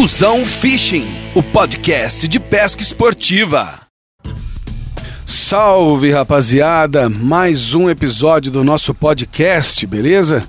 Duzão Fishing, o podcast de pesca esportiva. Salve rapaziada, mais um episódio do nosso podcast, beleza?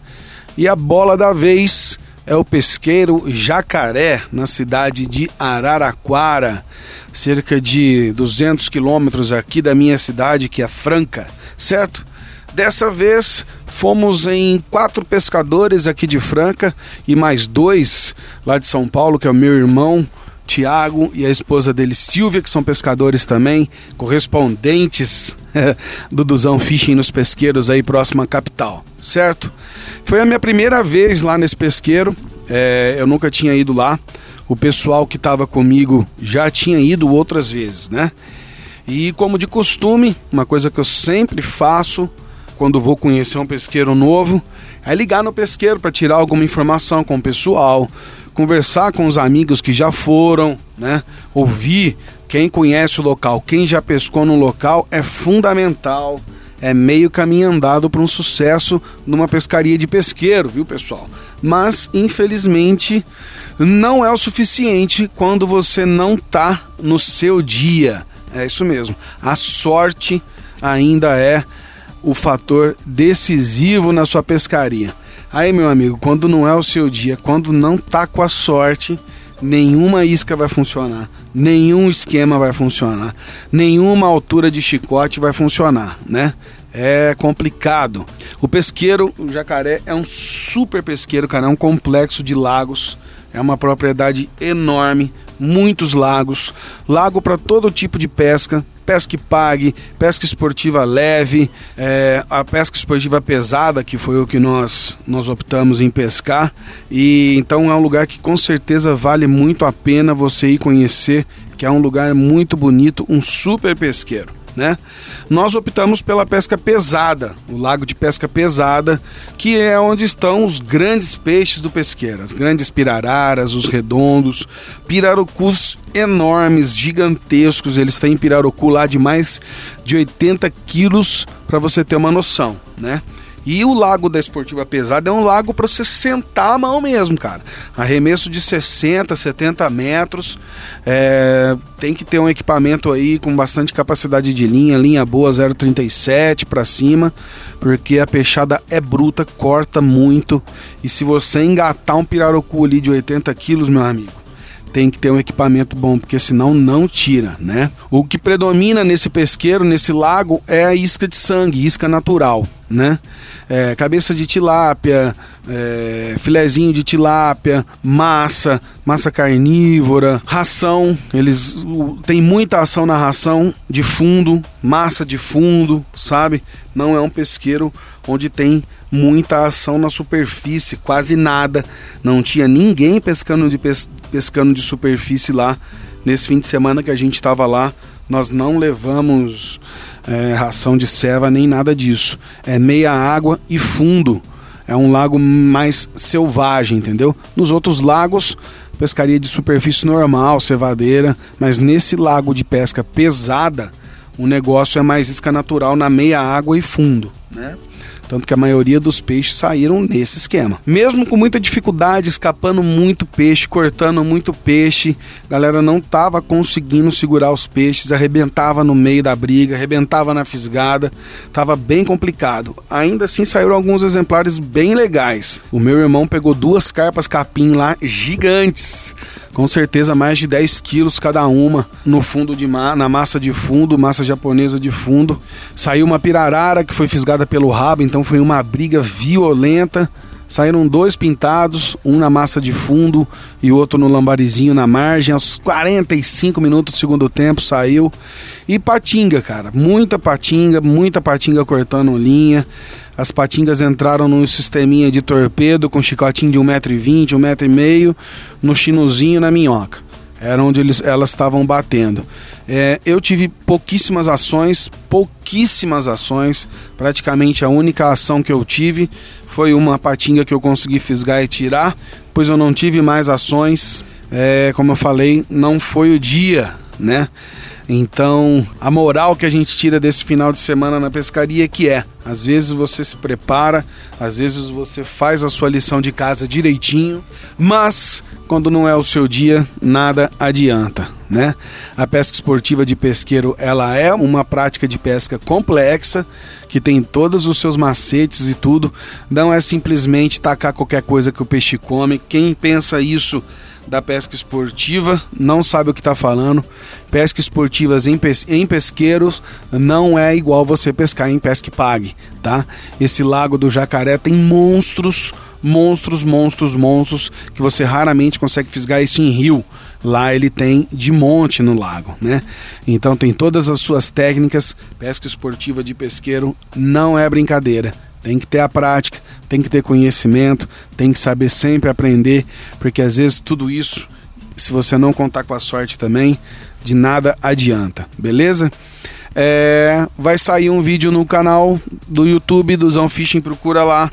E a bola da vez é o pesqueiro Jacaré, na cidade de Araraquara, cerca de 200 quilômetros aqui da minha cidade, que é Franca, certo? Dessa vez fomos em quatro pescadores aqui de Franca e mais dois lá de São Paulo, que é o meu irmão Tiago e a esposa dele Silvia, que são pescadores também, correspondentes do Duzão Fishing nos pesqueiros aí próximo à capital, certo? Foi a minha primeira vez lá nesse pesqueiro, é, eu nunca tinha ido lá. O pessoal que estava comigo já tinha ido outras vezes, né? E como de costume, uma coisa que eu sempre faço quando vou conhecer um pesqueiro novo, é ligar no pesqueiro para tirar alguma informação com o pessoal, conversar com os amigos que já foram, né? Ouvir quem conhece o local, quem já pescou no local é fundamental. É meio caminho andado para um sucesso numa pescaria de pesqueiro, viu, pessoal? Mas infelizmente não é o suficiente quando você não tá no seu dia. É isso mesmo. A sorte ainda é o fator decisivo na sua pescaria. Aí, meu amigo, quando não é o seu dia, quando não tá com a sorte, nenhuma isca vai funcionar, nenhum esquema vai funcionar, nenhuma altura de chicote vai funcionar, né? É complicado. O pesqueiro, o jacaré, é um super pesqueiro, cara, é um complexo de lagos, é uma propriedade enorme, muitos lagos, lago para todo tipo de pesca, pesca que pague, pesca esportiva leve, é, a pesca esportiva pesada, que foi o que nós, nós optamos em pescar. E então é um lugar que com certeza vale muito a pena você ir conhecer, que é um lugar muito bonito, um super pesqueiro né? Nós optamos pela pesca pesada, o lago de pesca pesada, que é onde estão os grandes peixes do pesqueiro, as grandes pirararas, os redondos, pirarucus enormes, gigantescos. Eles têm pirarucu lá de mais de 80 quilos, para você ter uma noção, né? E o lago da Esportiva Pesada é um lago para você sentar a mão mesmo, cara. Arremesso de 60, 70 metros. É, tem que ter um equipamento aí com bastante capacidade de linha, linha boa 0,37 para cima, porque a peixada é bruta, corta muito. E se você engatar um pirarucu ali de 80 quilos, meu amigo, tem que ter um equipamento bom, porque senão não tira, né? O que predomina nesse pesqueiro, nesse lago, é a isca de sangue, isca natural, né? É, cabeça de tilápia, é, filezinho de tilápia, massa, massa carnívora, ração. Eles tem muita ação na ração de fundo, massa de fundo, sabe? Não é um pesqueiro onde tem muita ação na superfície, quase nada. Não tinha ninguém pescando de, pes pescando de superfície lá. Nesse fim de semana que a gente estava lá, nós não levamos é, ração de ceva nem nada disso. É meia água e fundo. É um lago mais selvagem, entendeu? Nos outros lagos, pescaria de superfície normal, cevadeira, mas nesse lago de pesca pesada, o negócio é mais isca natural na meia água e fundo, né? Tanto que a maioria dos peixes saíram nesse esquema. Mesmo com muita dificuldade, escapando muito peixe, cortando muito peixe, a galera não tava conseguindo segurar os peixes, arrebentava no meio da briga, arrebentava na fisgada, tava bem complicado. Ainda assim saíram alguns exemplares bem legais. O meu irmão pegou duas carpas capim lá gigantes com certeza mais de 10 quilos cada uma no fundo de ma na massa de fundo, massa japonesa de fundo. Saiu uma pirarara que foi fisgada pelo rabo, então foi uma briga violenta. Saíram dois pintados, um na massa de fundo e outro no lambarizinho na margem. Aos 45 minutos do segundo tempo saiu. E patinga, cara. Muita patinga, muita patinga cortando linha. As patingas entraram num sisteminha de torpedo com chicotinho de 1,20m, 1,5m no chinozinho na minhoca. Era onde eles, elas estavam batendo. É, eu tive pouquíssimas ações, pouquíssimas ações. Praticamente a única ação que eu tive foi uma patinga que eu consegui fisgar e tirar, pois eu não tive mais ações. É, como eu falei, não foi o dia, né? Então, a moral que a gente tira desse final de semana na pescaria é que é, às vezes você se prepara, às vezes você faz a sua lição de casa direitinho, mas quando não é o seu dia, nada adianta, né? A pesca esportiva de pesqueiro, ela é uma prática de pesca complexa, que tem todos os seus macetes e tudo, não é simplesmente tacar qualquer coisa que o peixe come. Quem pensa isso da pesca esportiva não sabe o que está falando. Pesca esportivas em, pes em pesqueiros não é igual você pescar em pesca e pague, tá? Esse lago do Jacaré tem monstros, monstros, monstros, monstros que você raramente consegue fisgar isso em rio. Lá ele tem de monte no lago, né? Então tem todas as suas técnicas. Pesca esportiva de pesqueiro não é brincadeira. Tem que ter a prática, tem que ter conhecimento, tem que saber sempre aprender, porque às vezes tudo isso, se você não contar com a sorte também, de nada adianta, beleza? É, vai sair um vídeo no canal do YouTube do Zão Fishing, procura lá.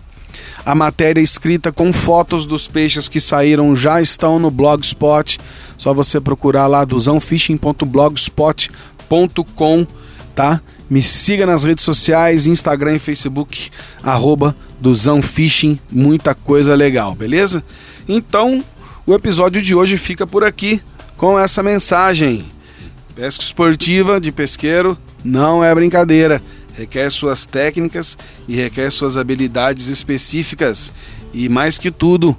A matéria escrita com fotos dos peixes que saíram já estão no blogspot. Só você procurar lá do zãofishing.blogspot.com, tá? Me siga nas redes sociais, Instagram e Facebook, arroba muita coisa legal, beleza? Então, o episódio de hoje fica por aqui com essa mensagem. Pesca esportiva de pesqueiro não é brincadeira, requer suas técnicas e requer suas habilidades específicas. E mais que tudo,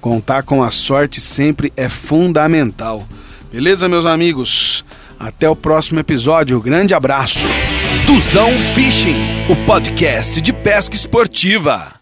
contar com a sorte sempre é fundamental. Beleza, meus amigos? Até o próximo episódio. Grande abraço. Tuzão Fishing, o podcast de pesca esportiva.